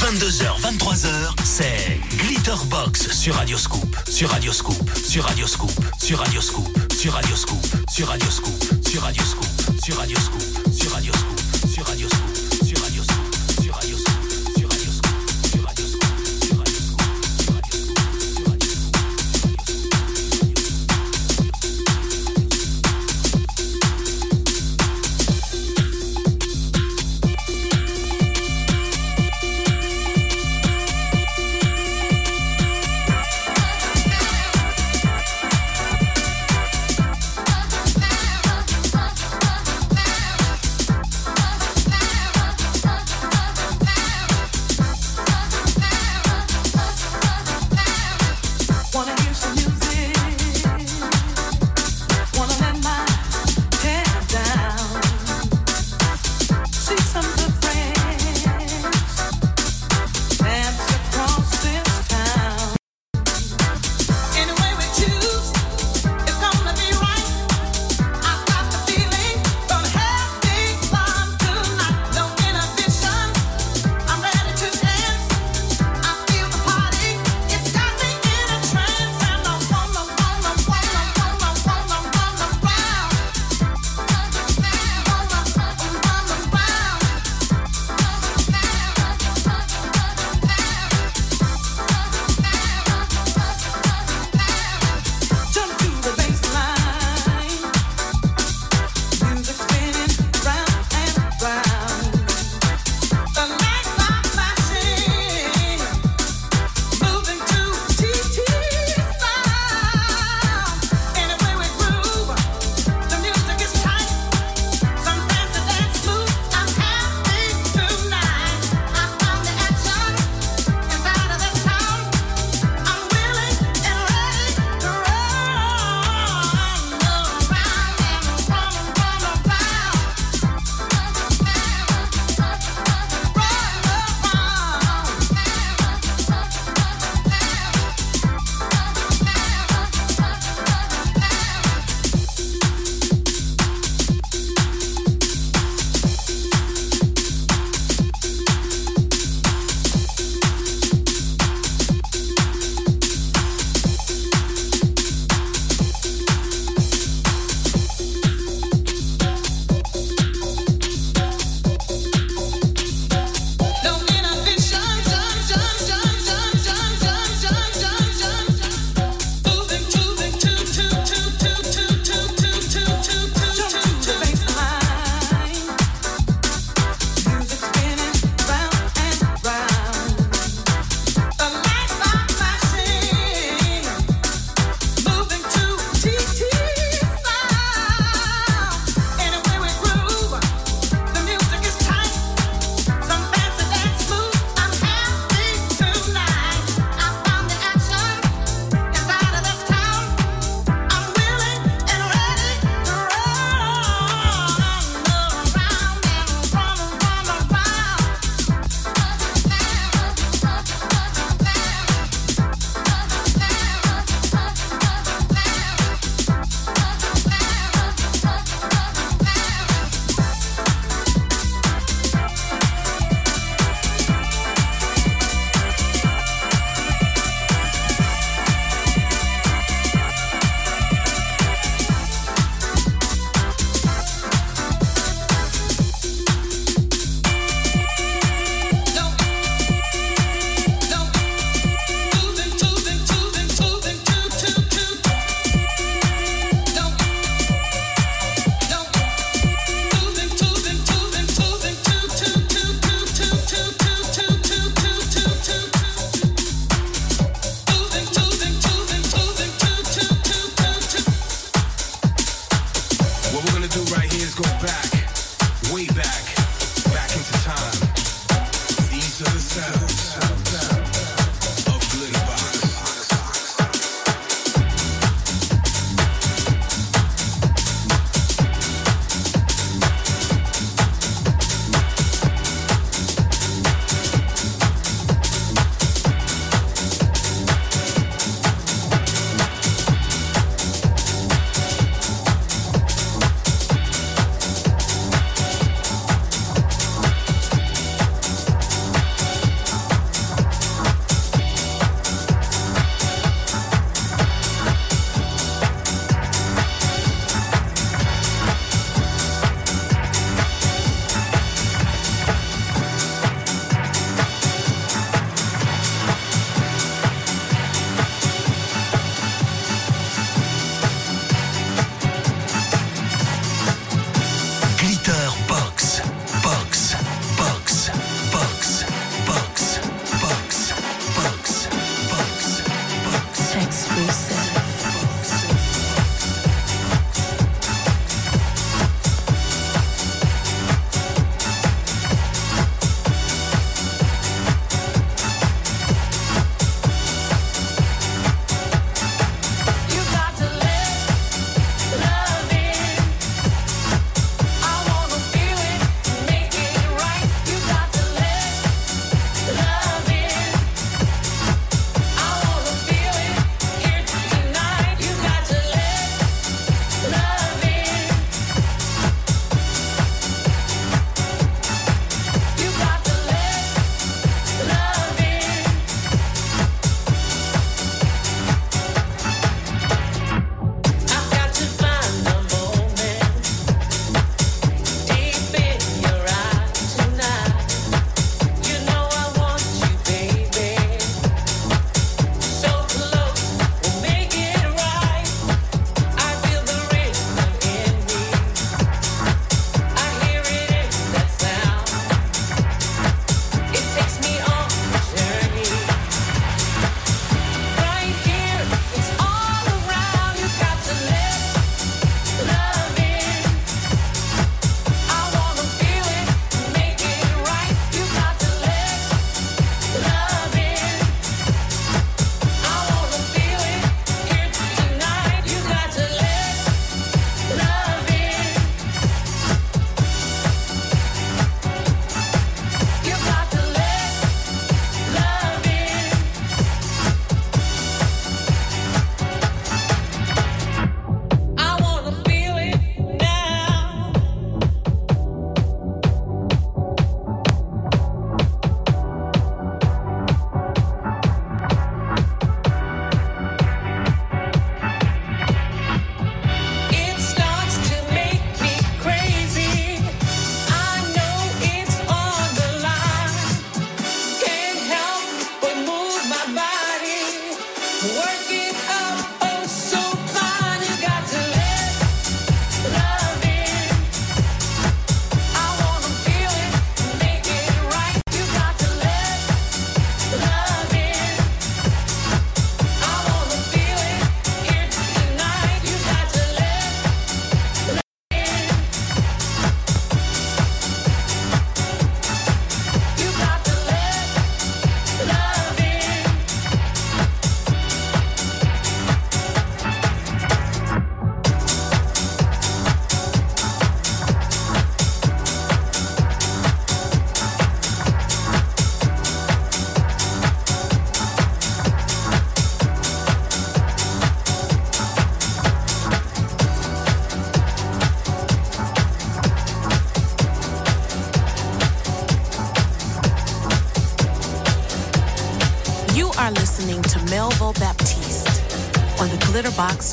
22h, 23h, c'est Glitterbox sur Radioscoop, sur Radioscoop, sur Radioscoop, sur Radioscoop, sur Radioscoop, sur Radioscoop, sur Radioscoop, sur Radioscoop, sur Radioscoop, sur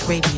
Radio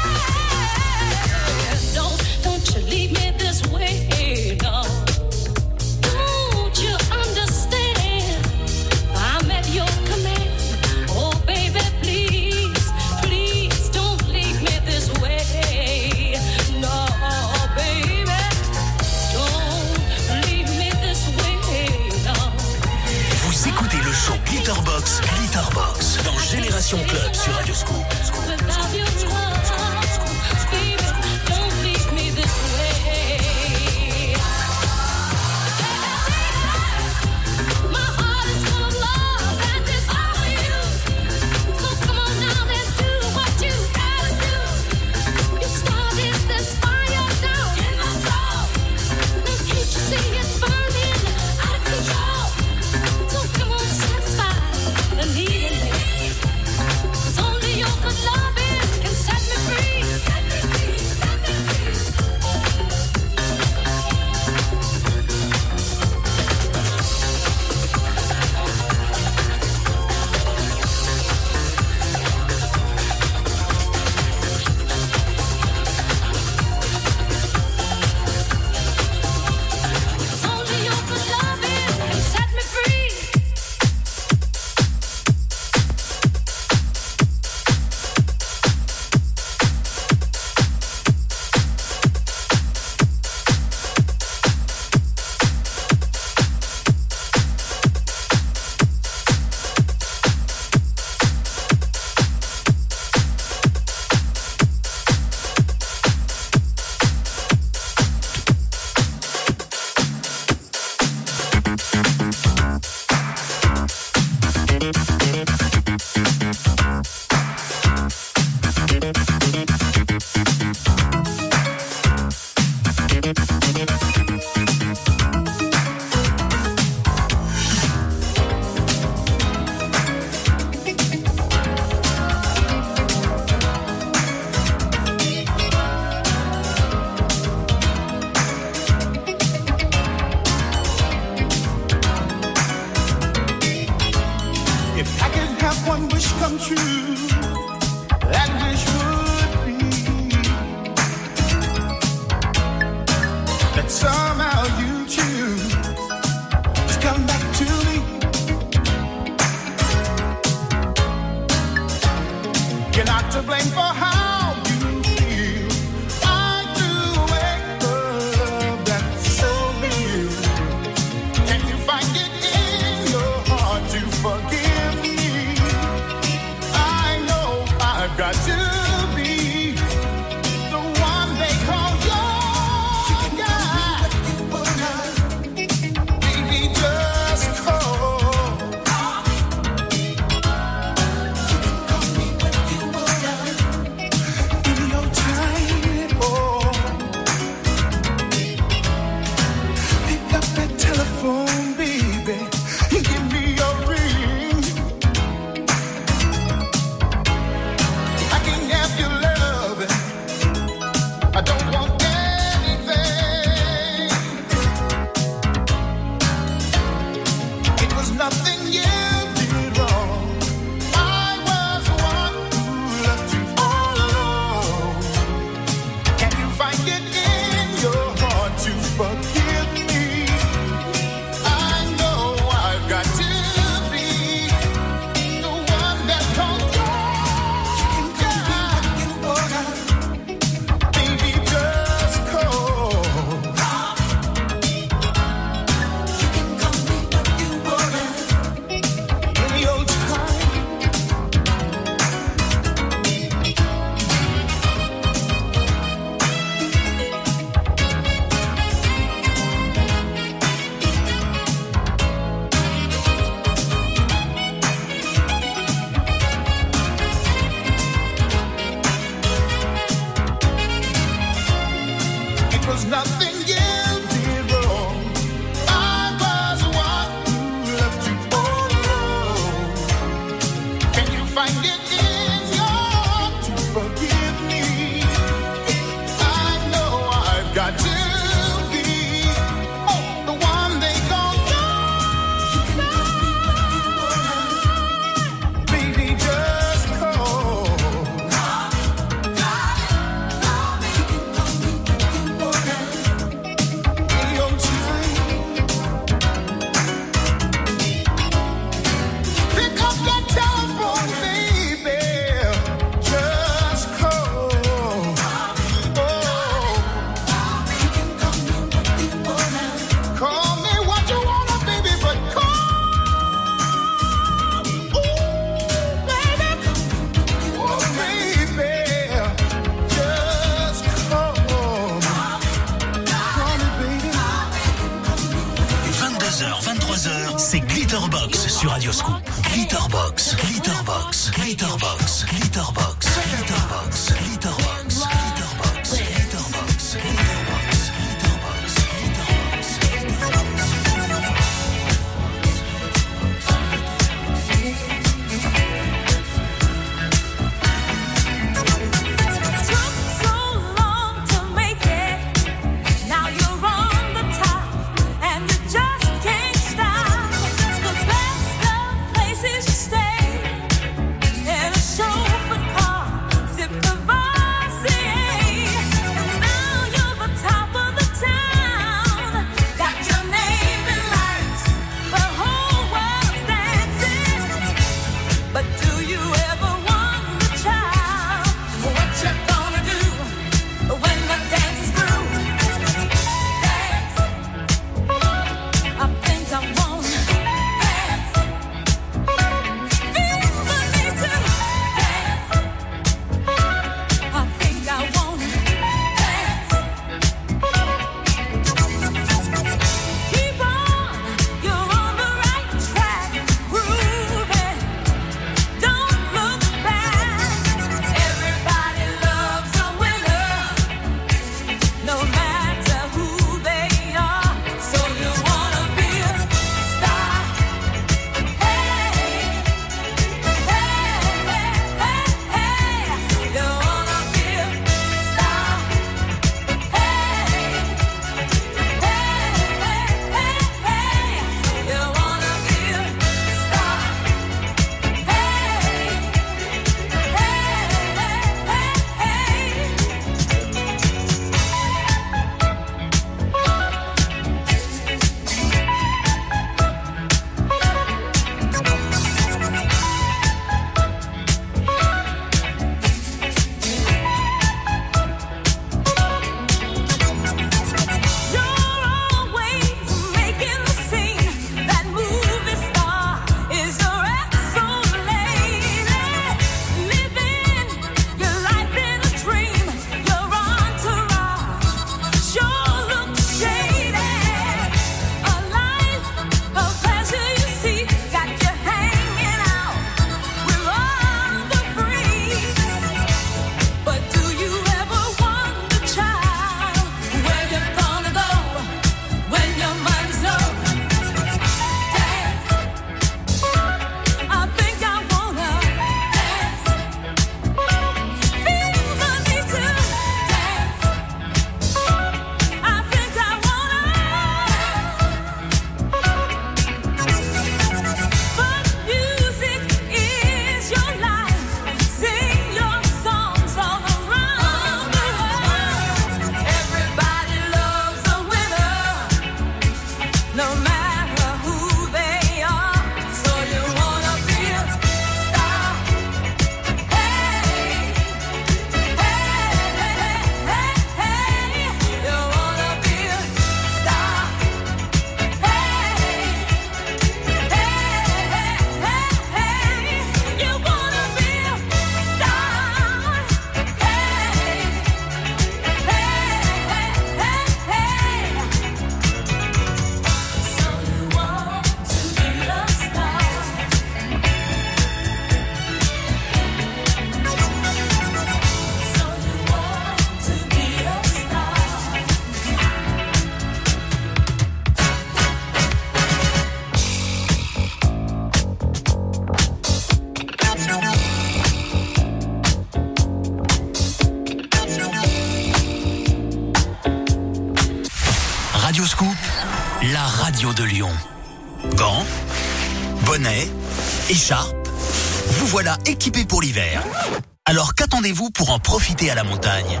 Qu'attendez-vous pour en profiter à la montagne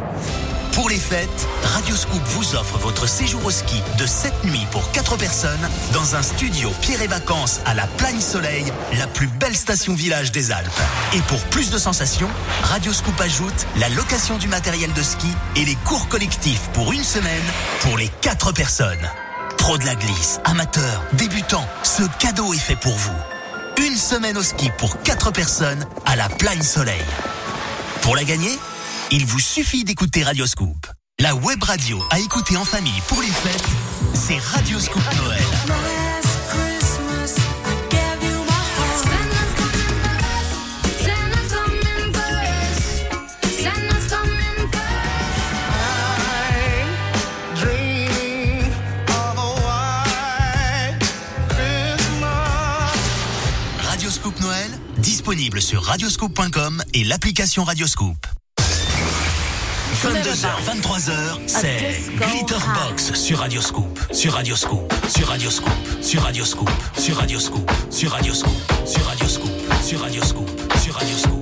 pour les fêtes, Radioscoop vous offre votre séjour au ski de 7 nuits pour 4 personnes dans un studio Pierre et Vacances à la Plagne Soleil, la plus belle station village des Alpes. Et pour plus de sensations, Radioscoop ajoute la location du matériel de ski et les cours collectifs pour une semaine pour les 4 personnes. Pro de la glisse, amateurs, débutants, ce cadeau est fait pour vous. Une semaine au ski pour 4 personnes à la Plagne Soleil. Pour la gagner, il vous suffit d'écouter Radioscoop. La web radio à écouter en famille pour les fêtes, c'est Radioscoop Noël. Disponible sur radioscoop.com et l'application Radioscoop. 22h, 23h, c'est Glitterbox sur Radioscoop, sur Radioscoop, sur Radioscoop, sur Radioscoop, sur Radioscoop, sur Radioscoop, sur Radioscoop, sur Radioscoop, sur Radioscoop, sur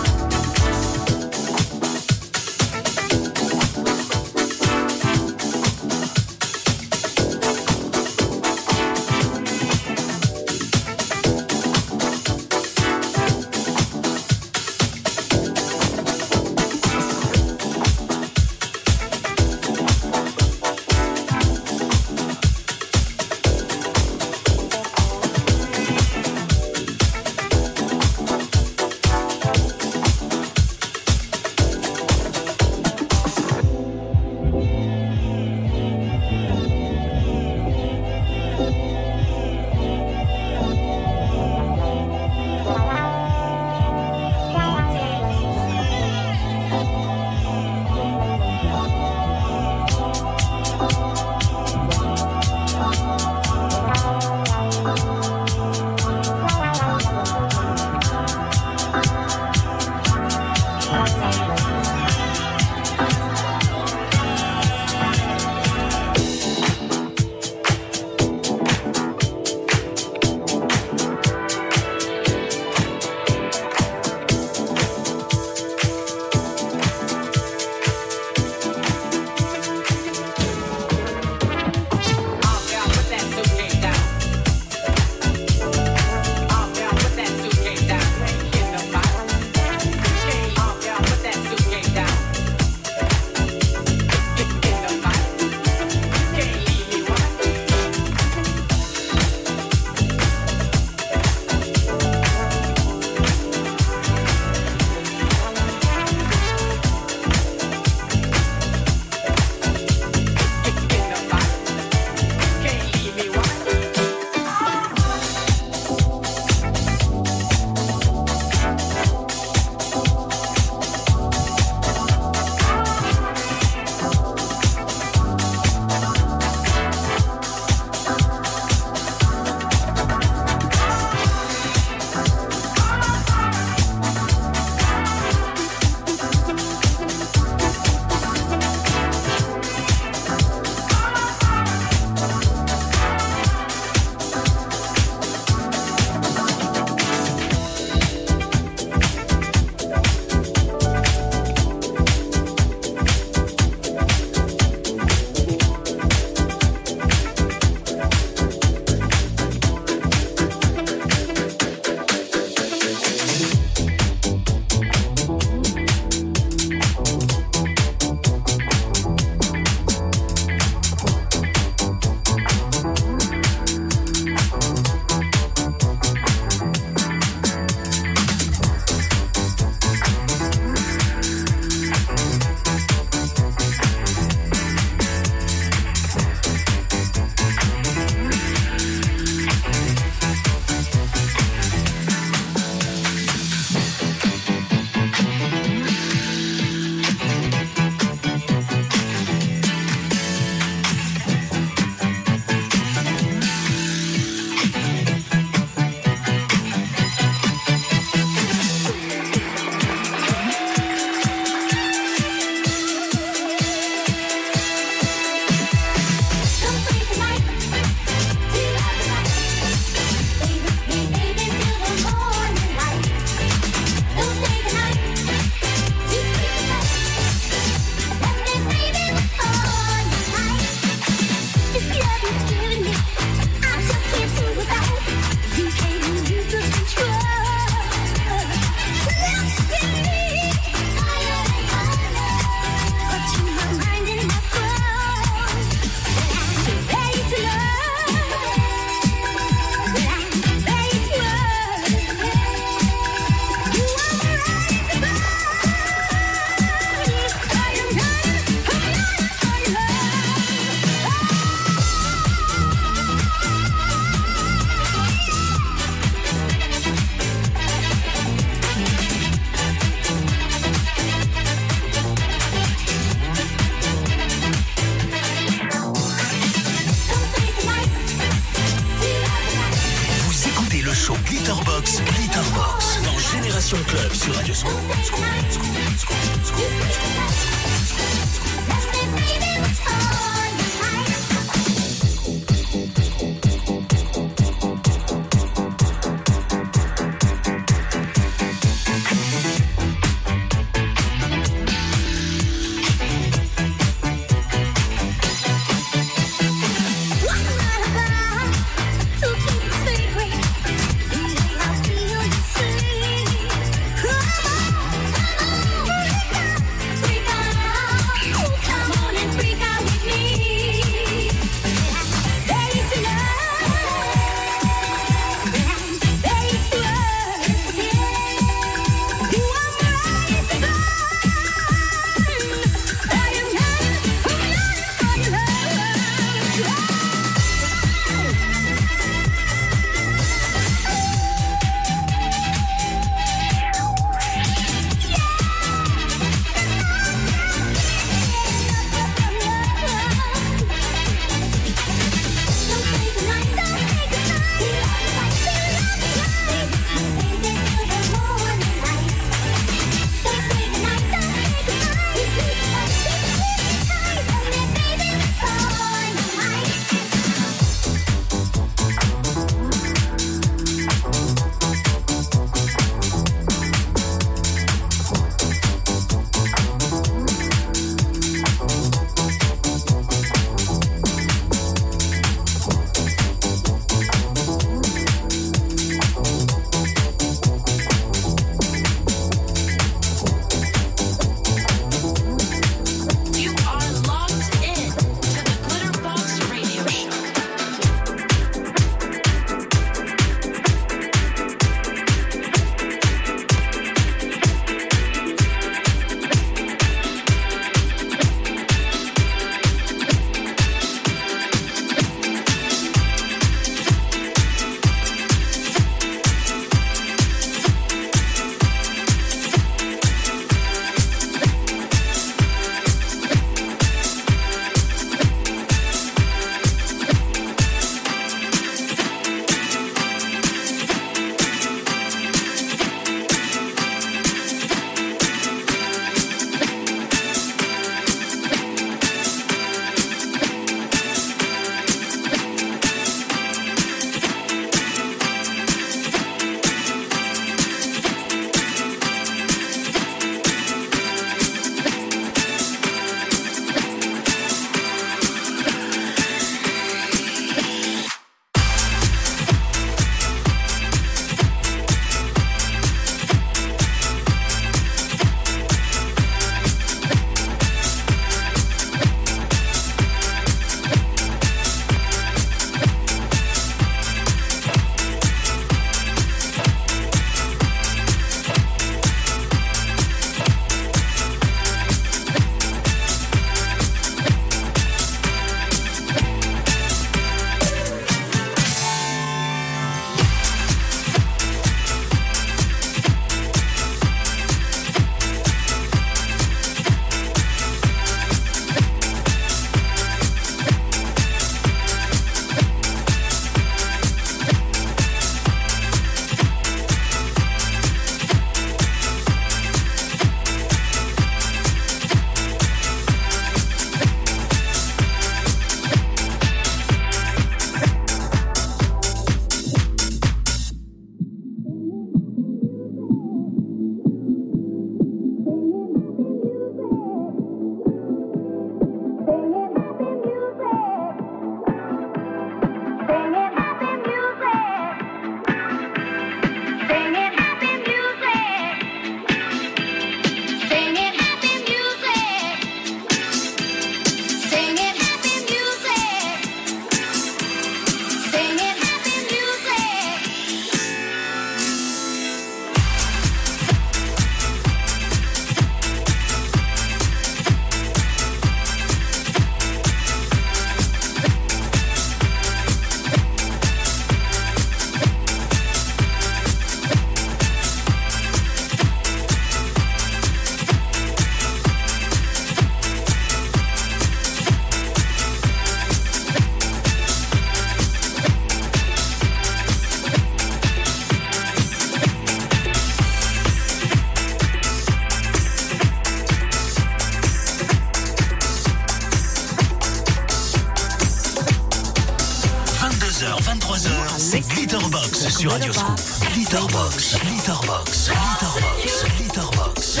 c'est Glitterbox sur Radio Scoop. Glitterbox, Glitterbox, Glitterbox, Glitterbox,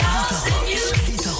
Glitterbox.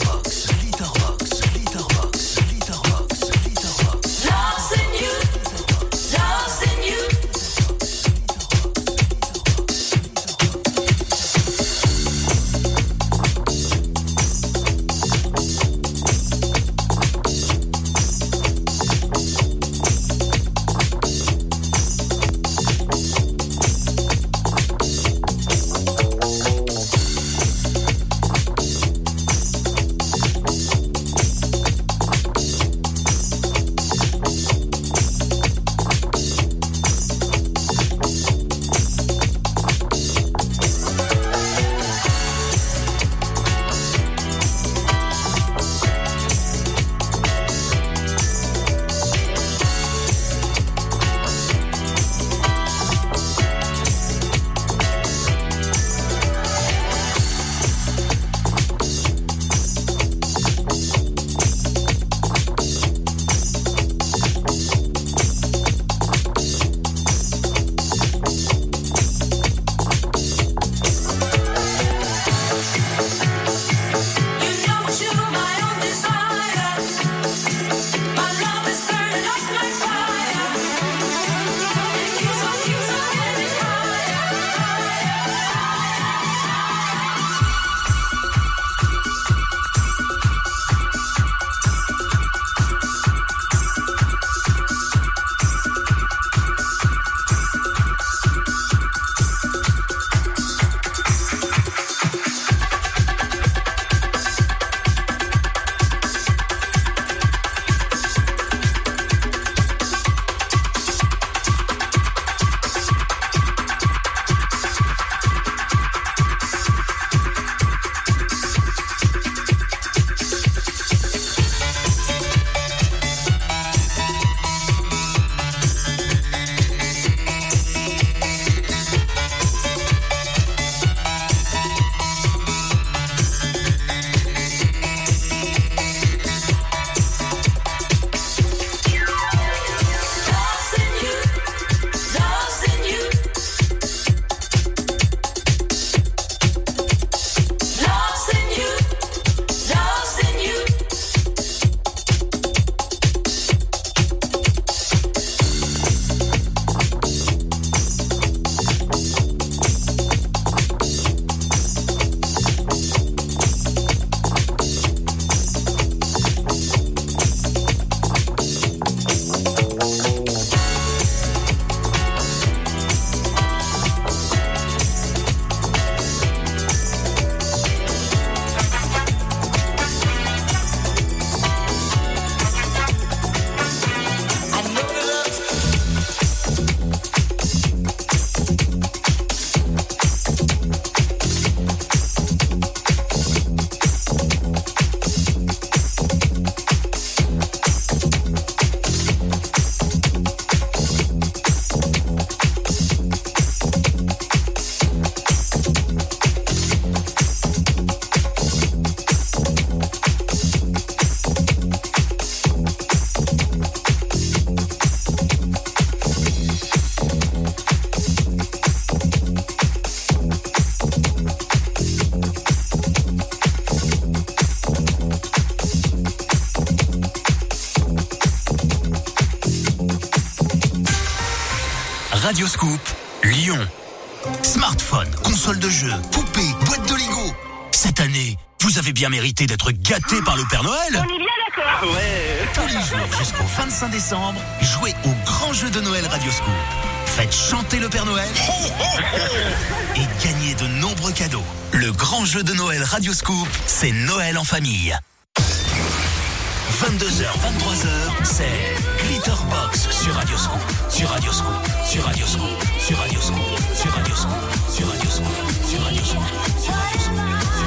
Radioscoop, Lyon. Smartphone, console de jeu, poupée, boîte de Lego. Cette année, vous avez bien mérité d'être gâté par le Père Noël. On est bien d'accord. Ah ouais. Tous les jours jusqu'au 25 décembre, jouez au grand jeu de Noël Radioscoop. Faites chanter le Père Noël et gagnez de nombreux cadeaux. Le grand jeu de Noël Radioscoop, c'est Noël en famille. 22h, 23h, c'est Glitterbox sur Radioscoop, sur Radioscoop, sur Radioscoop, sur Radioscoop, sur Radioscoop, sur Radioscoop, sur Radioscoop, sur Radioscoop.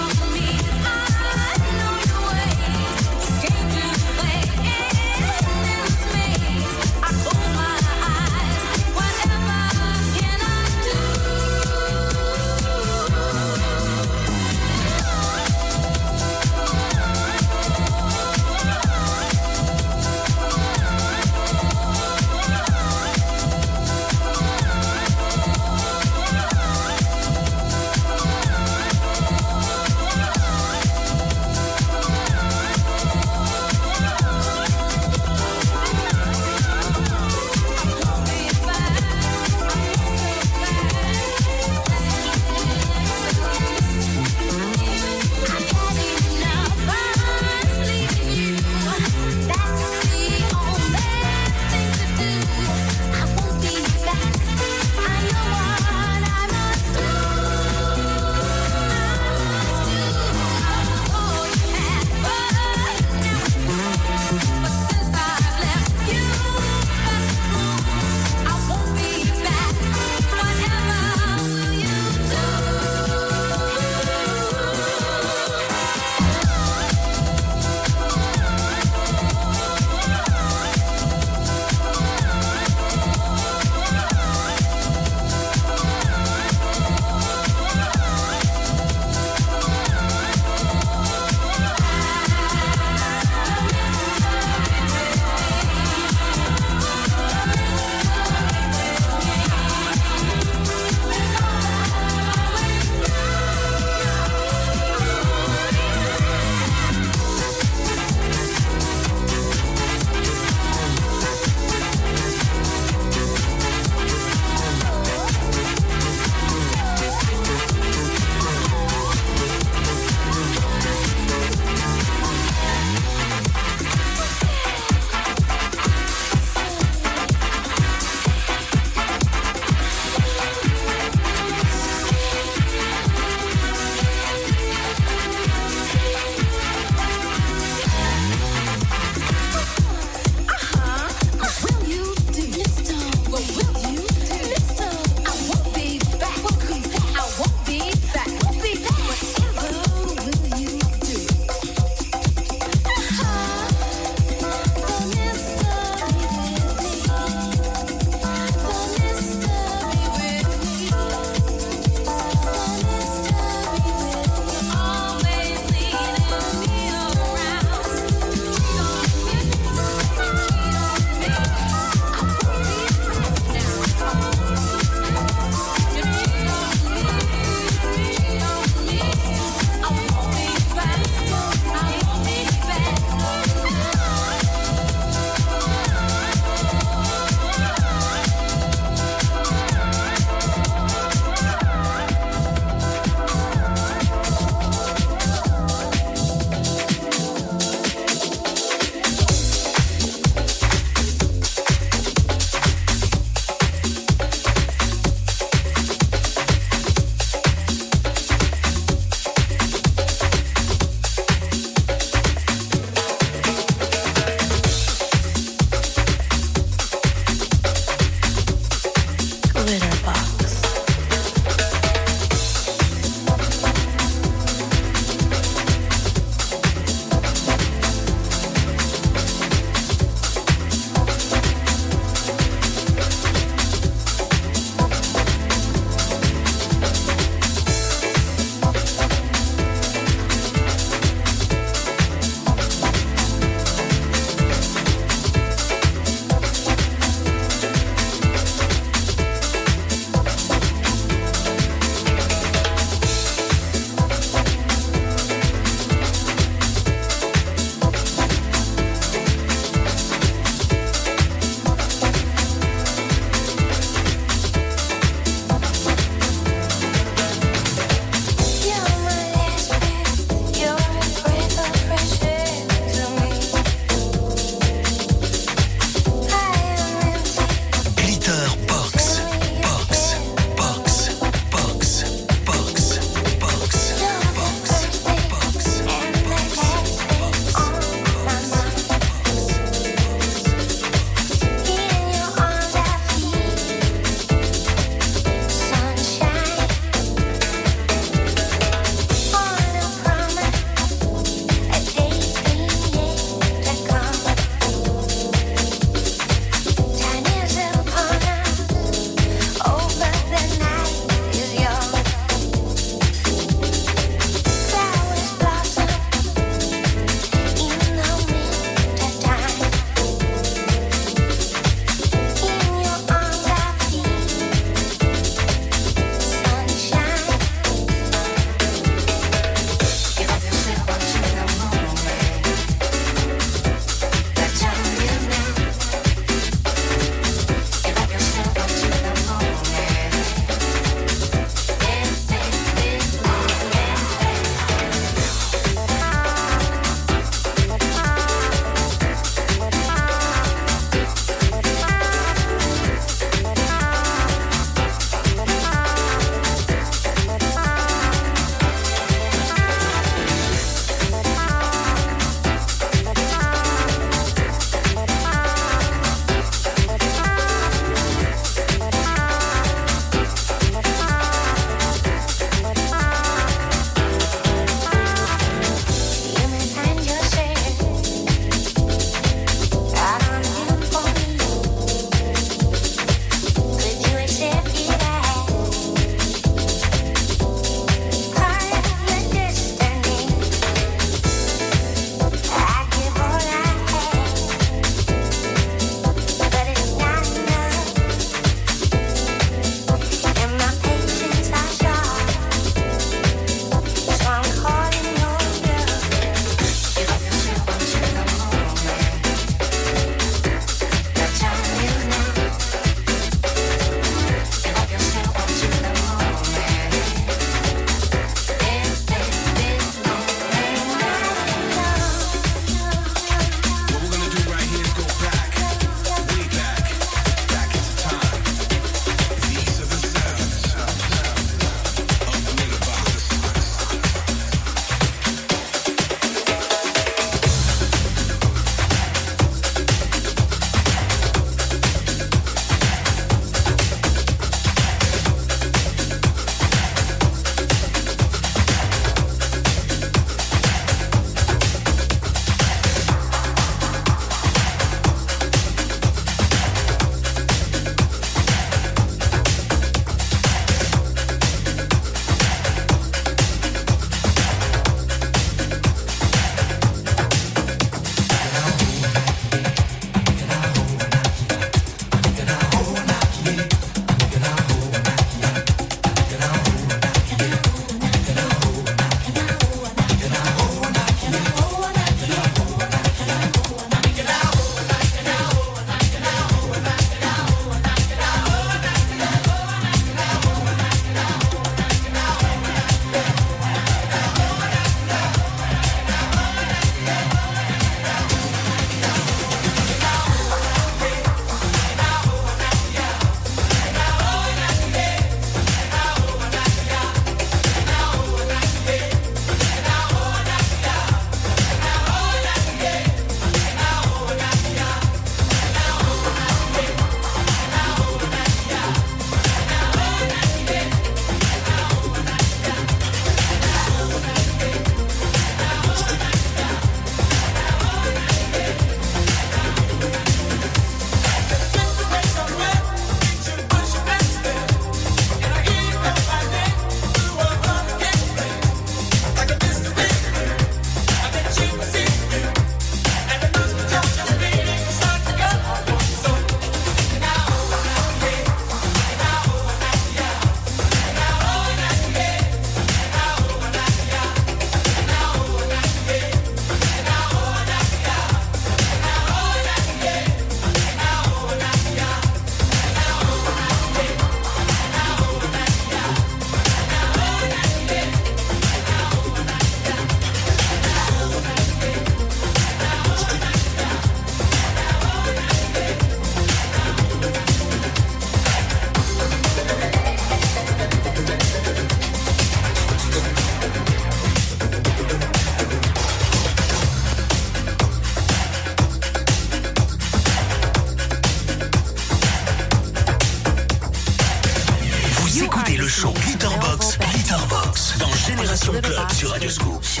Passion Club sur Radio Scoop.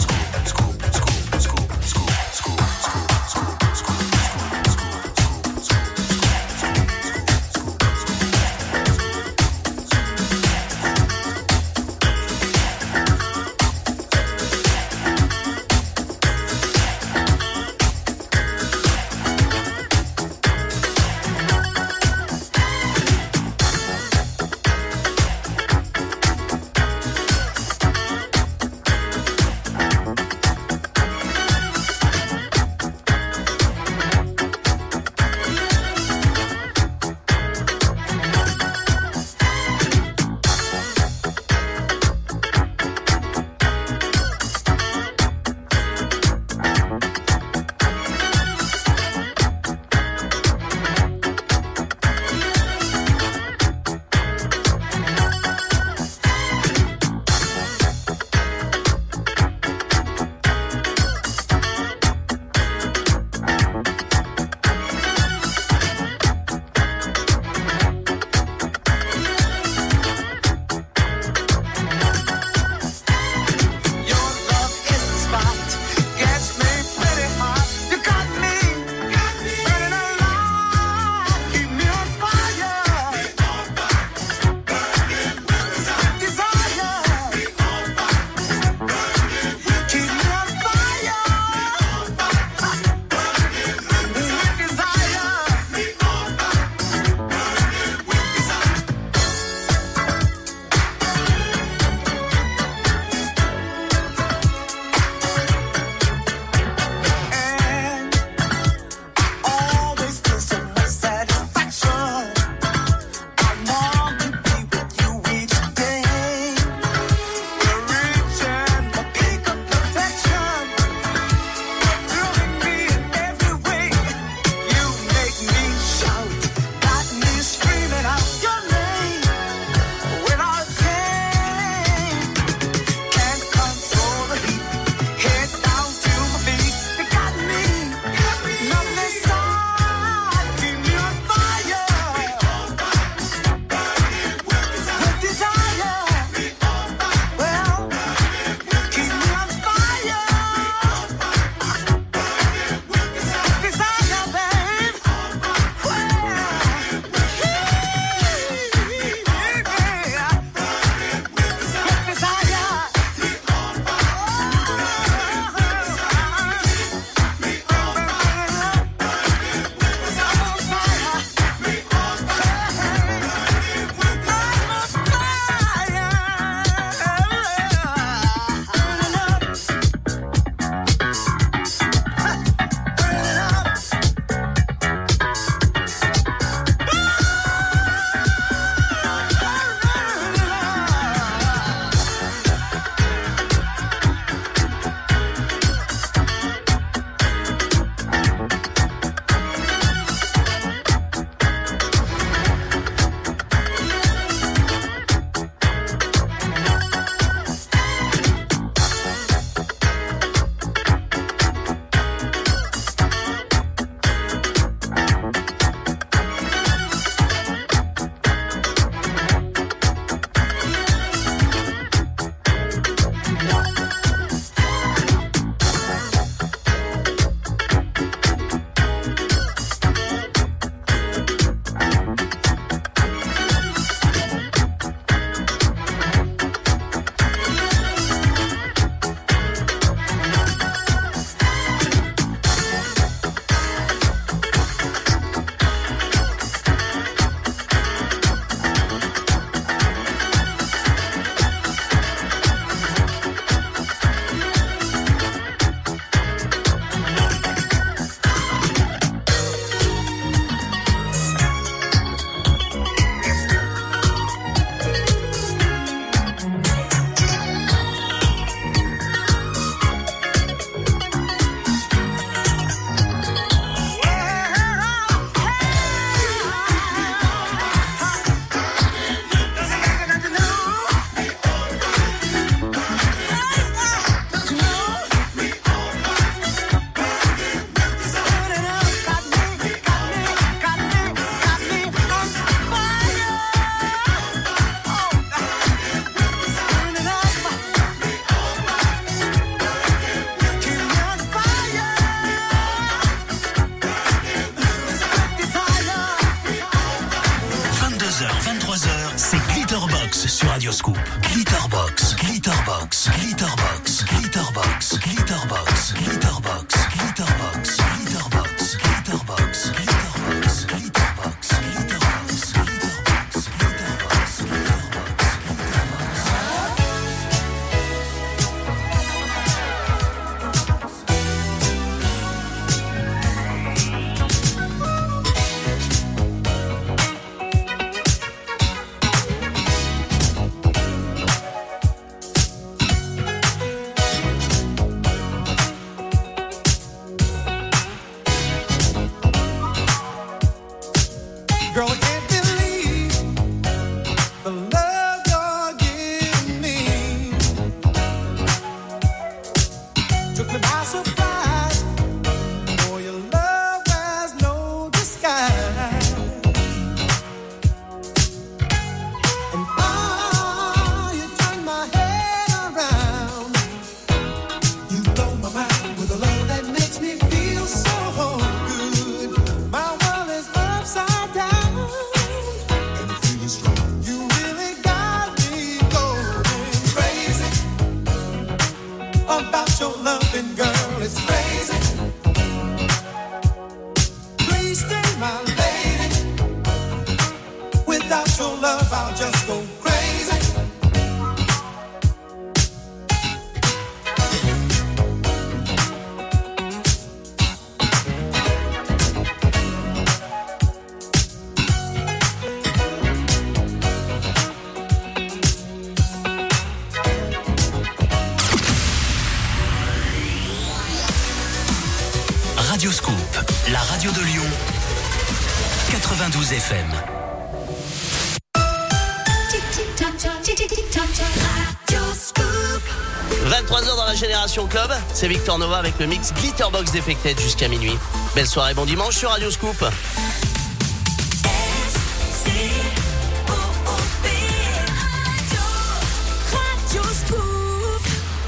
23h dans la Génération Club, c'est Victor Nova avec le mix Glitterbox Defected jusqu'à minuit. Belle soirée, bon dimanche sur Radio Scoop.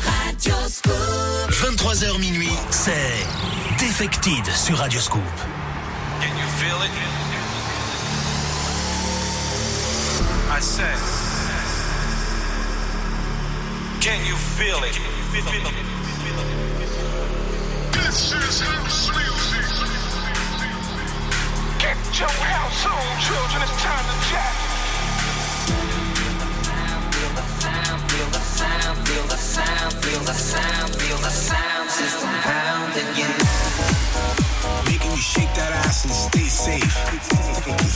Radioscoop. 23h minuit, c'est Defected sur Radioscoop. Can you feel it? I said, can you feel it? This is house music. Get your house on, children. It's time to jack. Feel the sound, feel the sound, feel the sound, feel the sound system pounding you. Making you shake that ass and stay safe.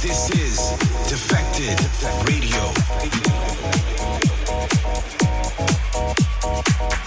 This is Defected Radio. Oh, oh, oh.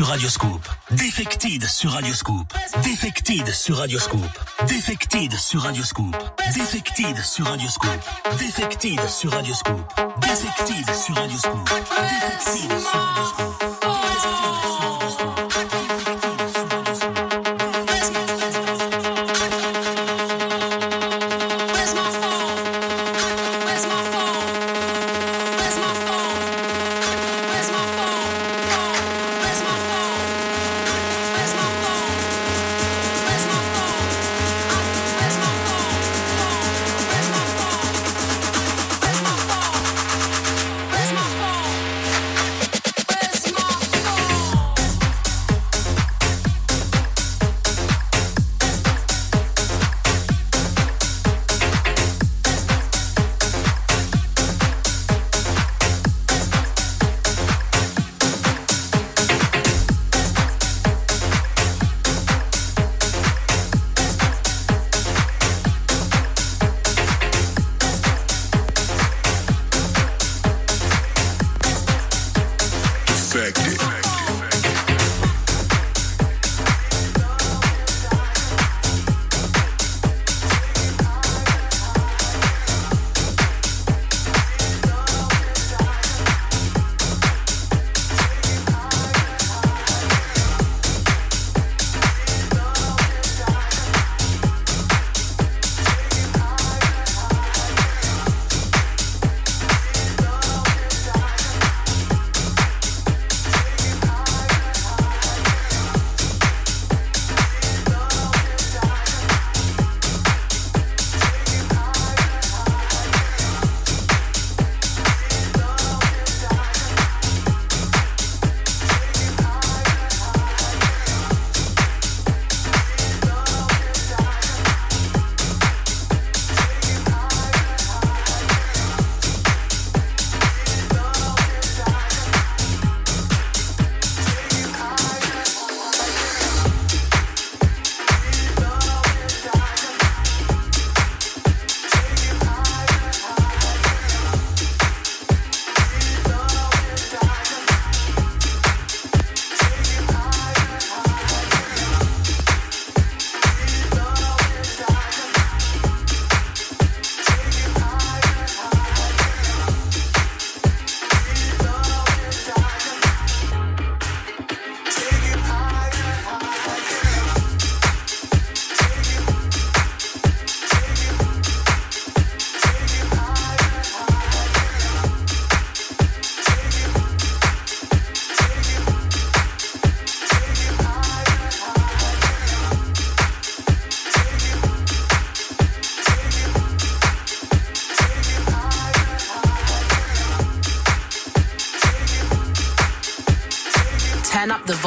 Defected sur Radioscoop. Defected sur Radioscoop. Defected sur Radioscoop. Defected sur Radioscoop. Defected sur Radioscoop. Defected sur Radioscoop. Defected sur Radioscoop. Defected sur Radioscoop.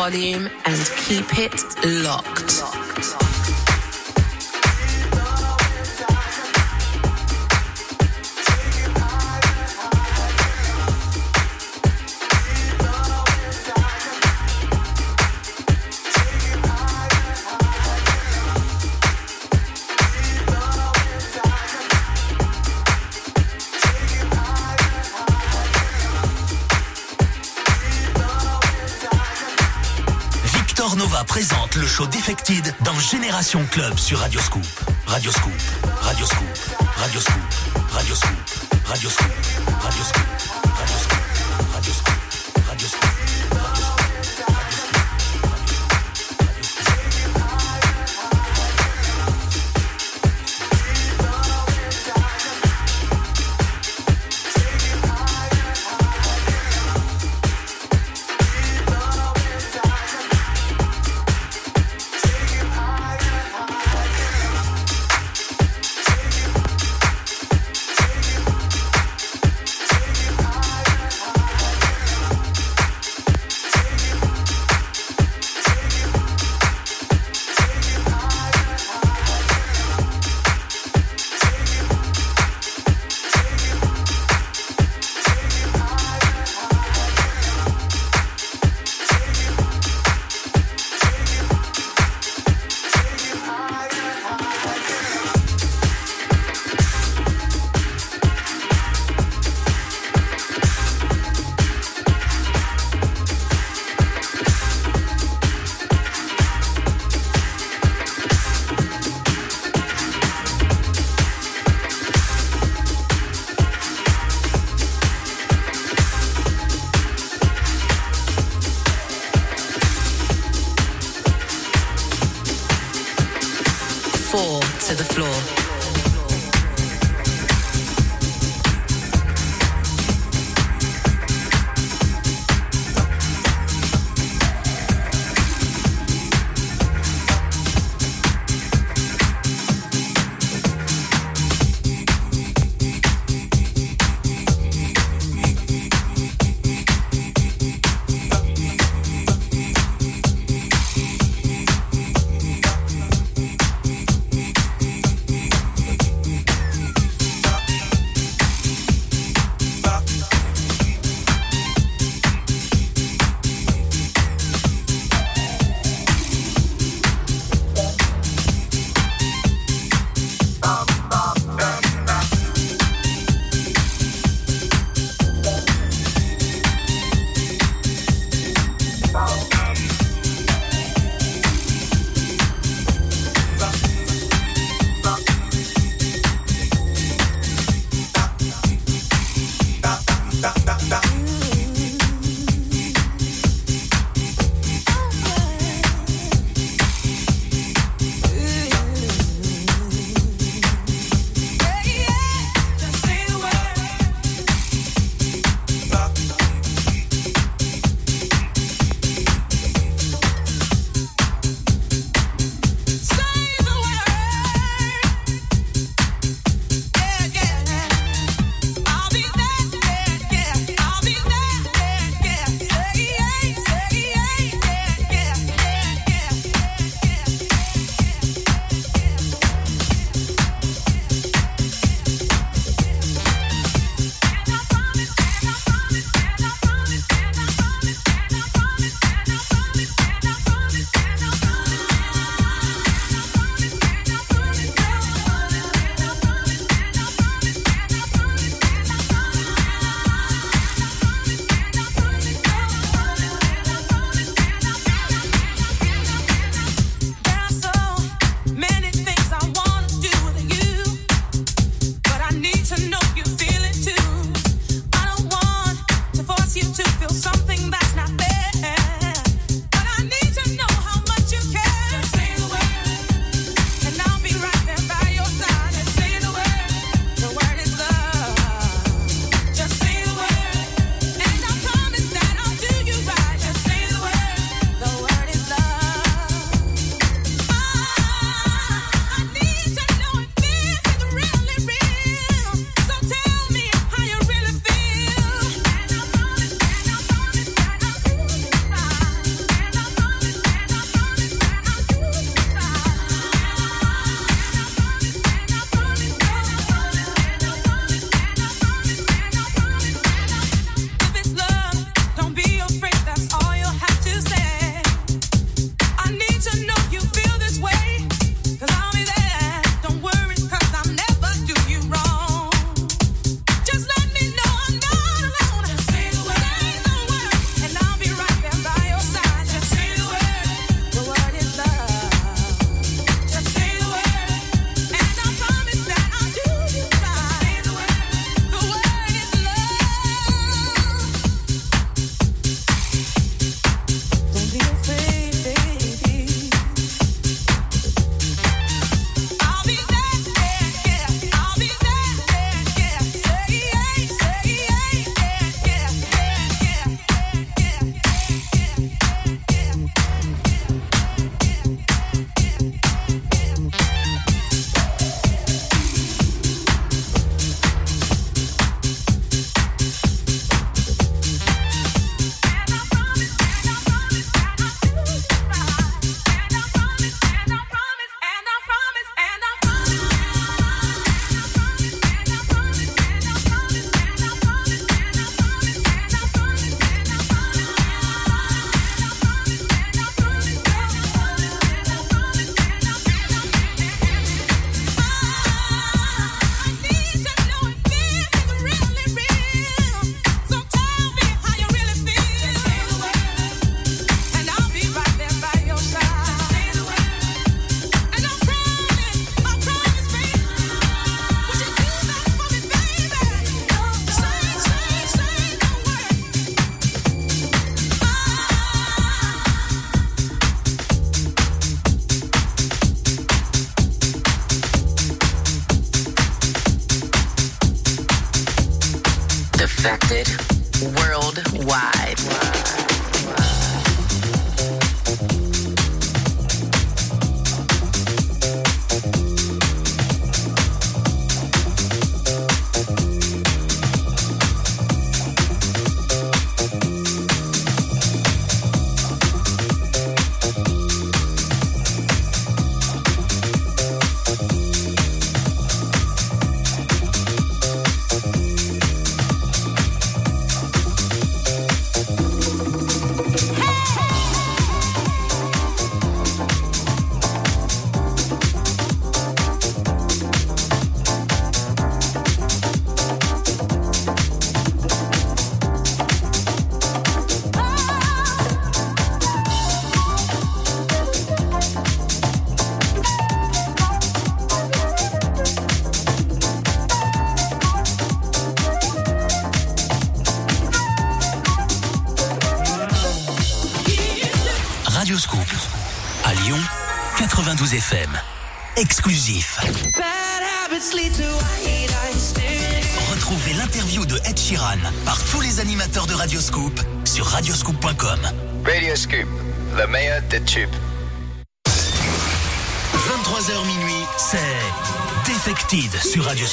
Volume and keep it locked. Le show Defected dans Génération Club sur Radio Scoop. Radio Scoop, Radio Scoop, Radio Scoop, Radio Scoop, Radio Scoop, Radio Scoop. Radio Scoop. Defected radioscoop.com. Radio Scoop, le meilleur des tubes. 23h minuit, c'est Defected sur Radio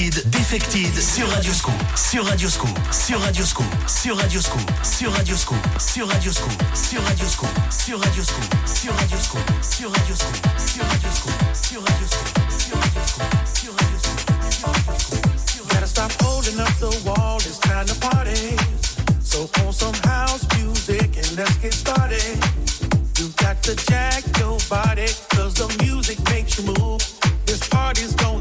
Defected, Defected sur Radio Scoop, sur Radio Scoop, sur Radio Scoop, sur Radio Scoop, sur Radio Scoop, sur Radio Scoop, sur Radio Scoop, sur Radio Scoop, sur Radio Scoop, sur Radio Scoop, sur Radio Scoop, sur Radio Scoop, sur Radio Scoop, sur Radio Scoop. Gotta stop holding up the wall, it's time to party. So on some house music and let's get started. You got to jack your body, cause the music makes you move. This party's going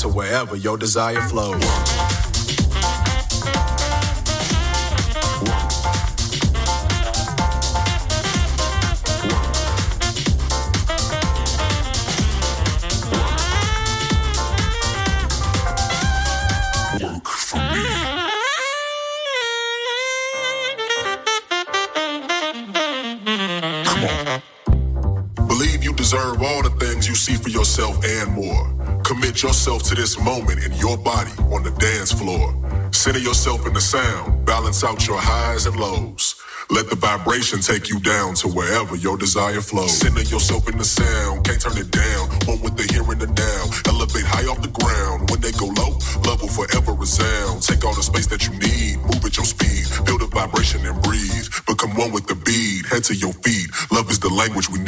to wherever your desire flows. Get yourself to this moment in your body on the dance floor. Center yourself in the sound, balance out your highs and lows. Let the vibration take you down to wherever your desire flows. Center yourself in the sound, can't turn it down. One with the here and the now. Elevate high off the ground. When they go low, love will forever resound. Take all the space that you need, move at your speed. Build a vibration and breathe. Become one with the beat, head to your feet. Love is the language we need.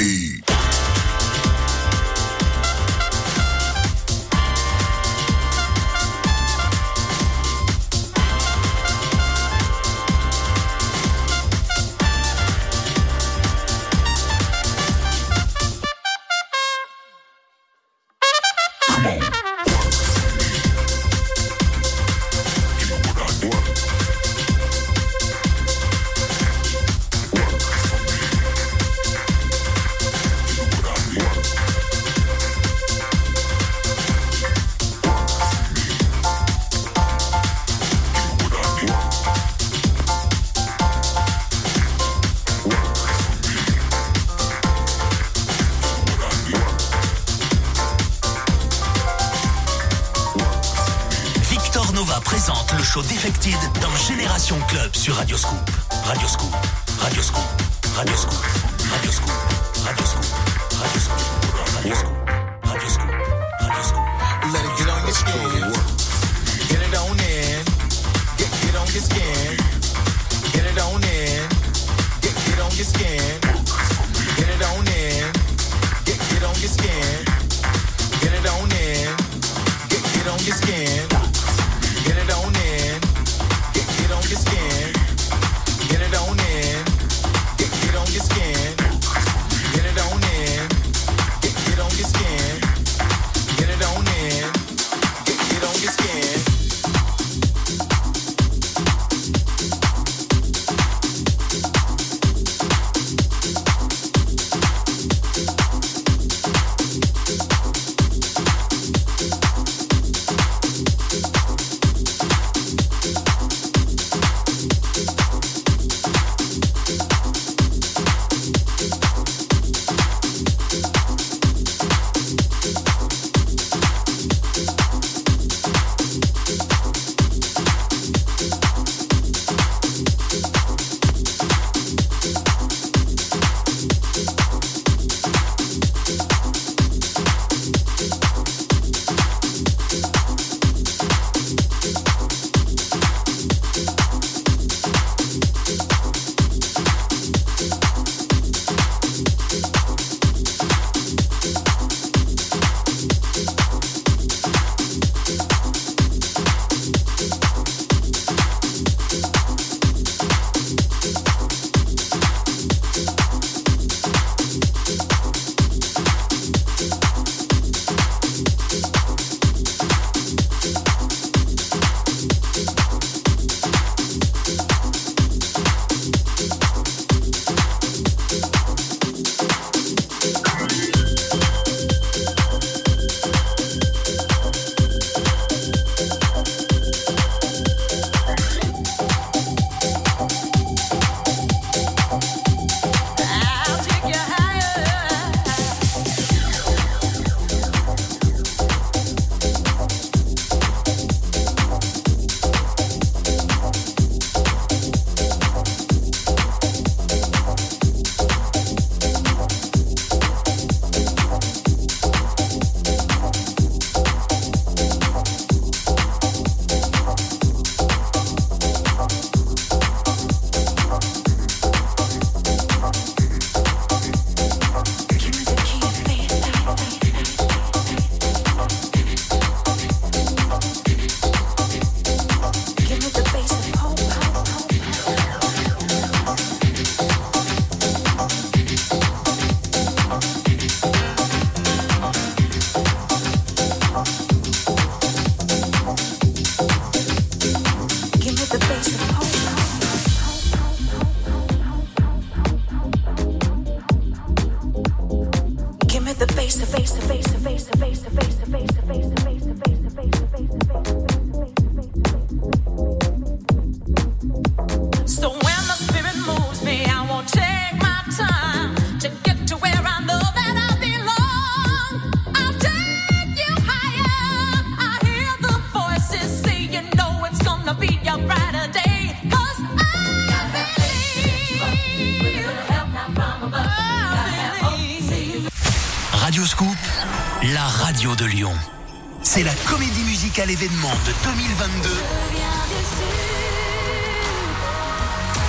principal événement de 2022.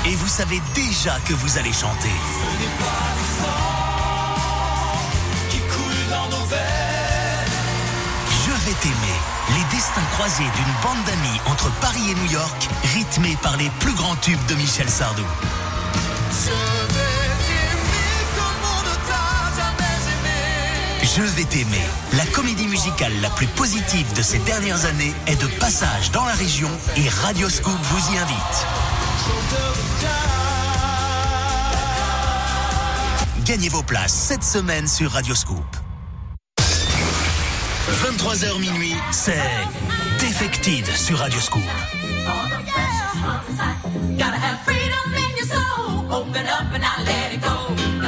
Et vous savez déjà que vous allez chanter. Je vais t'aimer. Les destins croisés d'une bande d'amis entre Paris et New York, rythmés par les plus grands tubes de Michel Sardou. Je vais t'aimer. La comédie musicale la plus positive de ces dernières années est de passage dans la région et Radio Scoop vous y invite. Gagnez vos places cette semaine sur Radio Scoop. 23h minuit, c'est Defected sur Radio Scoop. Gotta have freedom in your soul. Open up and let it go.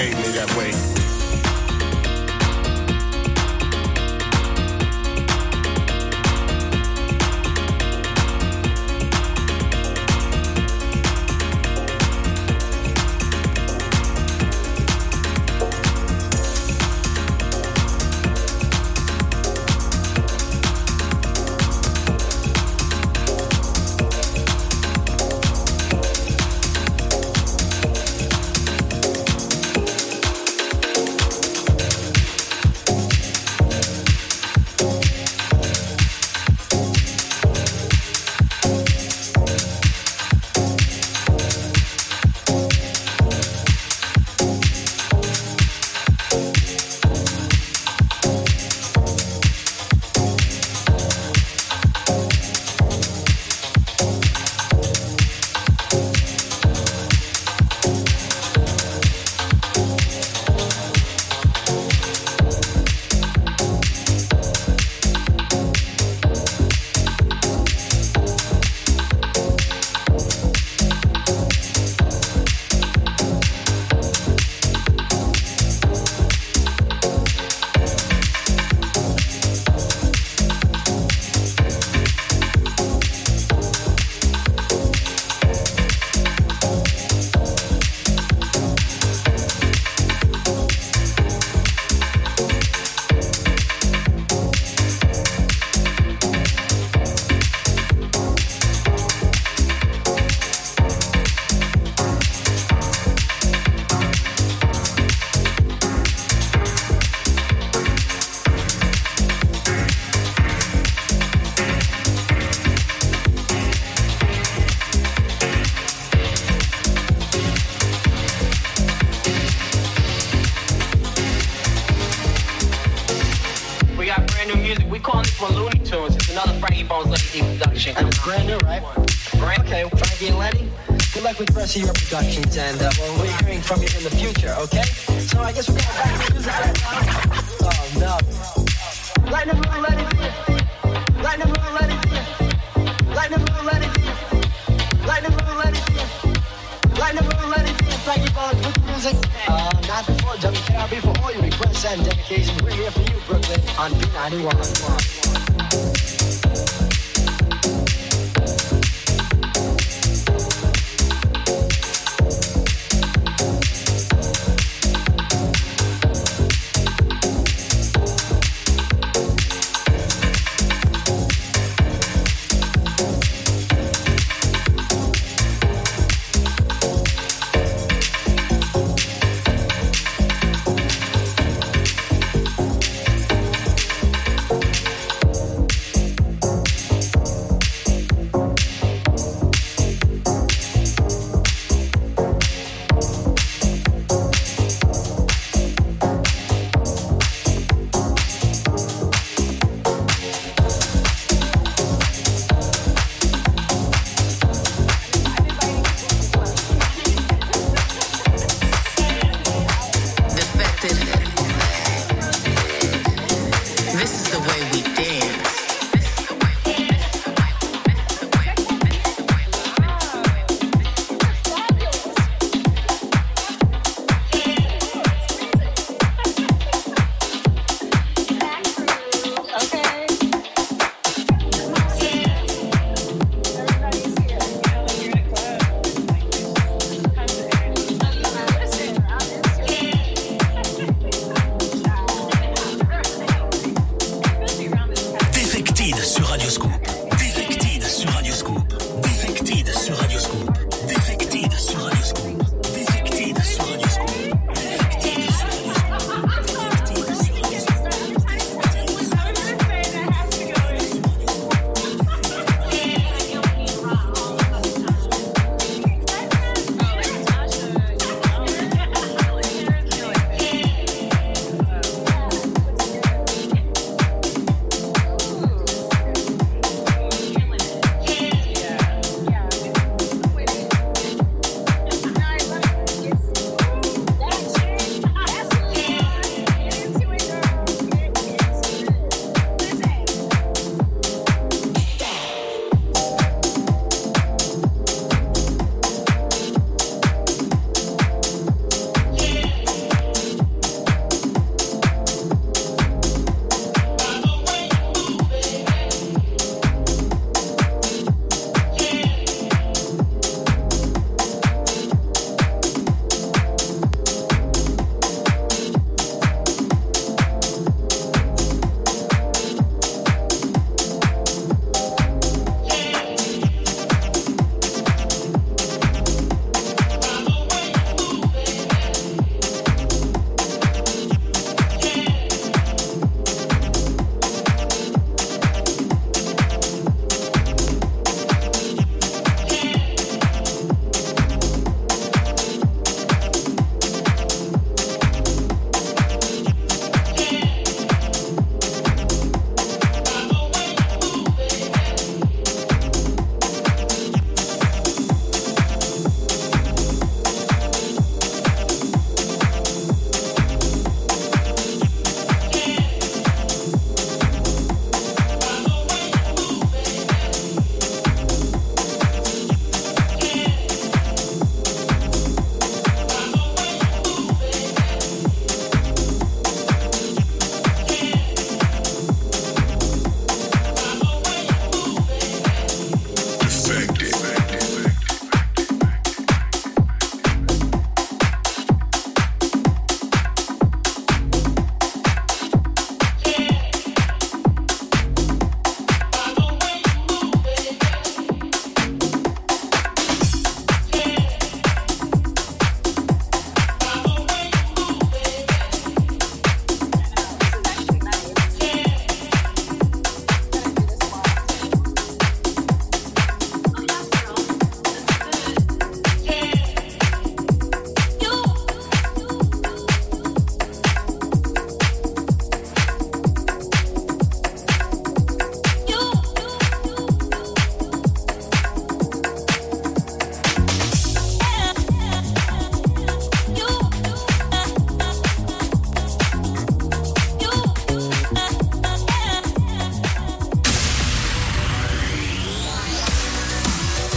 made me that way. instructions and uh, well, we're hearing from you in the future, okay? So I guess we're gonna back to music right now. Oh no. Lightning roll, let it be. Lightning roll, let it be. Lightning roll, let it be. Lightning roll, let it be. Lightning roll, let it be. Thank you for the music. Uh, not before WKRB before all your requests and dedications. We're here for you, Brooklyn, on B91.